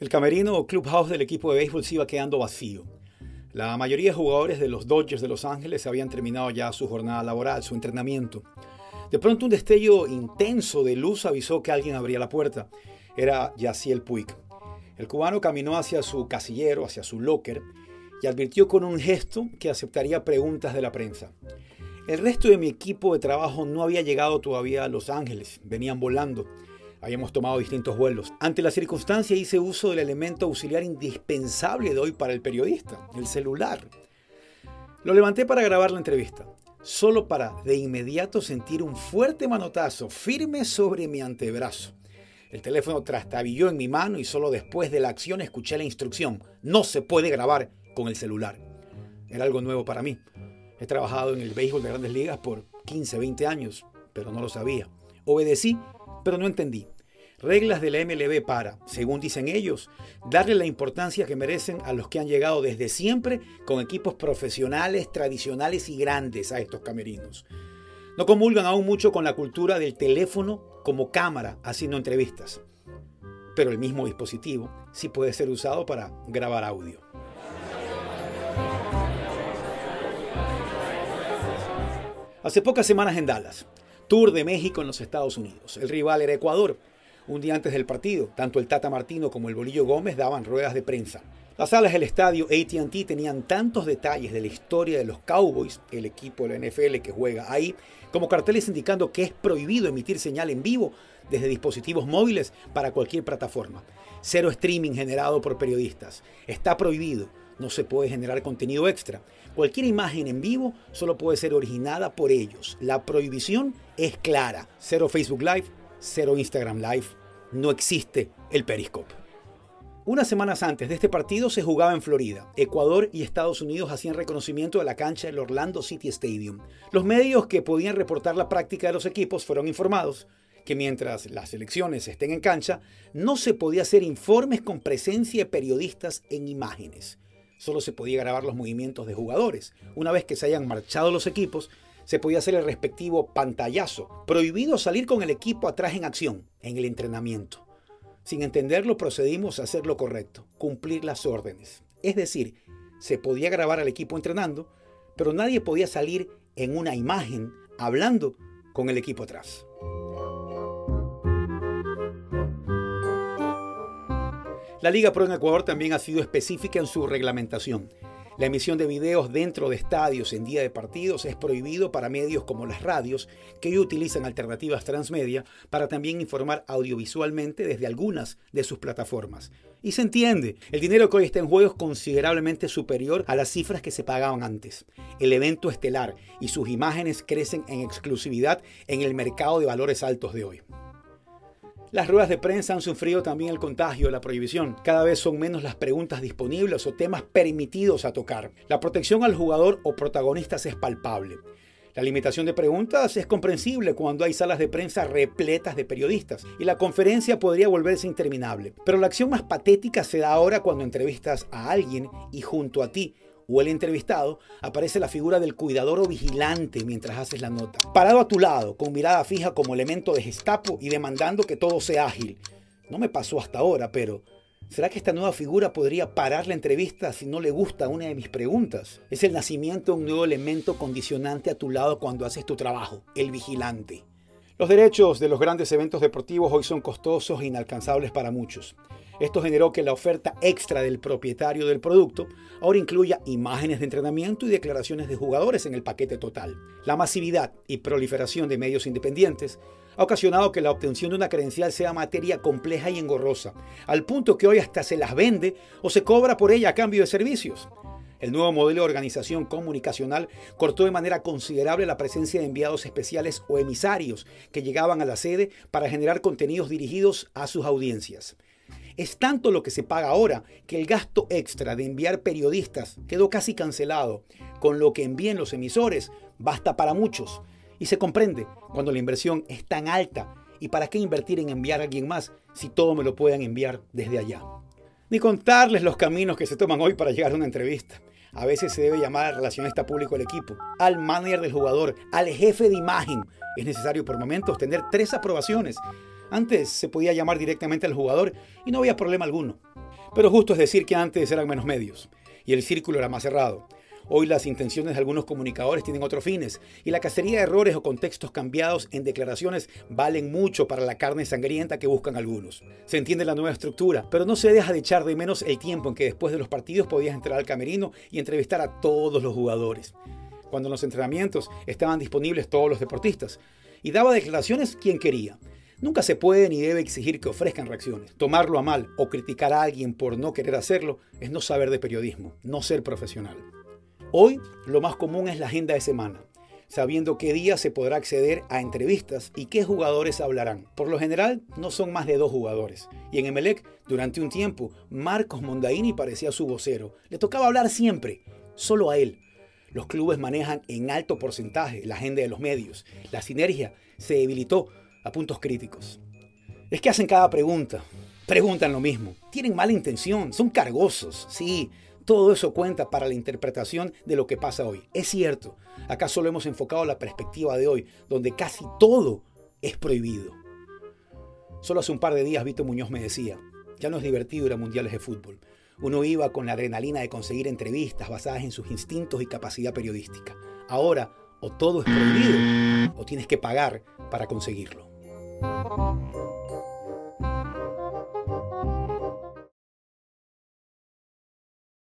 El camerino o clubhouse del equipo de béisbol se iba quedando vacío. La mayoría de jugadores de los Dodgers de Los Ángeles habían terminado ya su jornada laboral, su entrenamiento. De pronto un destello intenso de luz avisó que alguien abría la puerta. Era Yaciel Puig. El cubano caminó hacia su casillero, hacia su locker, y advirtió con un gesto que aceptaría preguntas de la prensa. El resto de mi equipo de trabajo no había llegado todavía a Los Ángeles, venían volando. Habíamos tomado distintos vuelos. Ante la circunstancia hice uso del elemento auxiliar indispensable de hoy para el periodista, el celular. Lo levanté para grabar la entrevista, solo para de inmediato sentir un fuerte manotazo firme sobre mi antebrazo. El teléfono trastabilló en mi mano y solo después de la acción escuché la instrucción. No se puede grabar con el celular. Era algo nuevo para mí. He trabajado en el béisbol de grandes ligas por 15, 20 años, pero no lo sabía. Obedecí pero no entendí. Reglas de la MLB para, según dicen ellos, darle la importancia que merecen a los que han llegado desde siempre con equipos profesionales, tradicionales y grandes a estos camerinos. No comulgan aún mucho con la cultura del teléfono como cámara haciendo entrevistas, pero el mismo dispositivo sí puede ser usado para grabar audio. Hace pocas semanas en Dallas, Tour de México en los Estados Unidos. El rival era Ecuador. Un día antes del partido, tanto el Tata Martino como el Bolillo Gómez daban ruedas de prensa. Las salas del estadio ATT tenían tantos detalles de la historia de los Cowboys, el equipo de la NFL que juega ahí, como carteles indicando que es prohibido emitir señal en vivo desde dispositivos móviles para cualquier plataforma. Cero streaming generado por periodistas. Está prohibido. No se puede generar contenido extra. Cualquier imagen en vivo solo puede ser originada por ellos. La prohibición es clara. Cero Facebook Live, cero Instagram Live. No existe el Periscope. Unas semanas antes de este partido se jugaba en Florida. Ecuador y Estados Unidos hacían reconocimiento de la cancha del Orlando City Stadium. Los medios que podían reportar la práctica de los equipos fueron informados que mientras las elecciones estén en cancha, no se podía hacer informes con presencia de periodistas en imágenes solo se podía grabar los movimientos de jugadores. Una vez que se hayan marchado los equipos, se podía hacer el respectivo pantallazo. Prohibido salir con el equipo atrás en acción, en el entrenamiento. Sin entenderlo, procedimos a hacer lo correcto, cumplir las órdenes. Es decir, se podía grabar al equipo entrenando, pero nadie podía salir en una imagen hablando con el equipo atrás. La Liga Pro en Ecuador también ha sido específica en su reglamentación. La emisión de videos dentro de estadios en día de partidos es prohibido para medios como las radios, que utilizan alternativas transmedia para también informar audiovisualmente desde algunas de sus plataformas. Y se entiende, el dinero que hoy está en juego es considerablemente superior a las cifras que se pagaban antes. El evento estelar y sus imágenes crecen en exclusividad en el mercado de valores altos de hoy. Las ruedas de prensa han sufrido también el contagio de la prohibición. Cada vez son menos las preguntas disponibles o temas permitidos a tocar. La protección al jugador o protagonistas es palpable. La limitación de preguntas es comprensible cuando hay salas de prensa repletas de periodistas y la conferencia podría volverse interminable. Pero la acción más patética se da ahora cuando entrevistas a alguien y junto a ti o el entrevistado, aparece la figura del cuidador o vigilante mientras haces la nota. Parado a tu lado, con mirada fija como elemento de gestapo y demandando que todo sea ágil. No me pasó hasta ahora, pero ¿será que esta nueva figura podría parar la entrevista si no le gusta una de mis preguntas? Es el nacimiento de un nuevo elemento condicionante a tu lado cuando haces tu trabajo, el vigilante. Los derechos de los grandes eventos deportivos hoy son costosos e inalcanzables para muchos. Esto generó que la oferta extra del propietario del producto ahora incluya imágenes de entrenamiento y declaraciones de jugadores en el paquete total. La masividad y proliferación de medios independientes ha ocasionado que la obtención de una credencial sea materia compleja y engorrosa, al punto que hoy hasta se las vende o se cobra por ella a cambio de servicios. El nuevo modelo de organización comunicacional cortó de manera considerable la presencia de enviados especiales o emisarios que llegaban a la sede para generar contenidos dirigidos a sus audiencias. Es tanto lo que se paga ahora que el gasto extra de enviar periodistas quedó casi cancelado. Con lo que envíen los emisores basta para muchos. Y se comprende cuando la inversión es tan alta. ¿Y para qué invertir en enviar a alguien más si todo me lo pueden enviar desde allá? Ni contarles los caminos que se toman hoy para llegar a una entrevista. A veces se debe llamar al relacionista público al equipo, al manager del jugador, al jefe de imagen. Es necesario por momentos tener tres aprobaciones antes se podía llamar directamente al jugador y no había problema alguno. Pero justo es decir que antes eran menos medios y el círculo era más cerrado. Hoy las intenciones de algunos comunicadores tienen otros fines y la cacería de errores o contextos cambiados en declaraciones valen mucho para la carne sangrienta que buscan algunos. Se entiende la nueva estructura, pero no se deja de echar de menos el tiempo en que después de los partidos podías entrar al camerino y entrevistar a todos los jugadores. Cuando en los entrenamientos estaban disponibles todos los deportistas y daba declaraciones quien quería. Nunca se puede ni debe exigir que ofrezcan reacciones. Tomarlo a mal o criticar a alguien por no querer hacerlo es no saber de periodismo, no ser profesional. Hoy lo más común es la agenda de semana, sabiendo qué día se podrá acceder a entrevistas y qué jugadores hablarán. Por lo general no son más de dos jugadores. Y en Emelec, durante un tiempo, Marcos Mondaini parecía su vocero. Le tocaba hablar siempre, solo a él. Los clubes manejan en alto porcentaje la agenda de los medios. La sinergia se debilitó a puntos críticos. Es que hacen cada pregunta, preguntan lo mismo, tienen mala intención, son cargosos, sí, todo eso cuenta para la interpretación de lo que pasa hoy. Es cierto, acá solo hemos enfocado la perspectiva de hoy, donde casi todo es prohibido. Solo hace un par de días Vito Muñoz me decía, ya no es divertido ir a mundiales de fútbol. Uno iba con la adrenalina de conseguir entrevistas basadas en sus instintos y capacidad periodística. Ahora, o todo es prohibido, o tienes que pagar para conseguirlo.